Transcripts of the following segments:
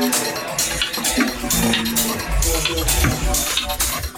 Thank you.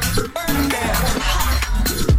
burn down.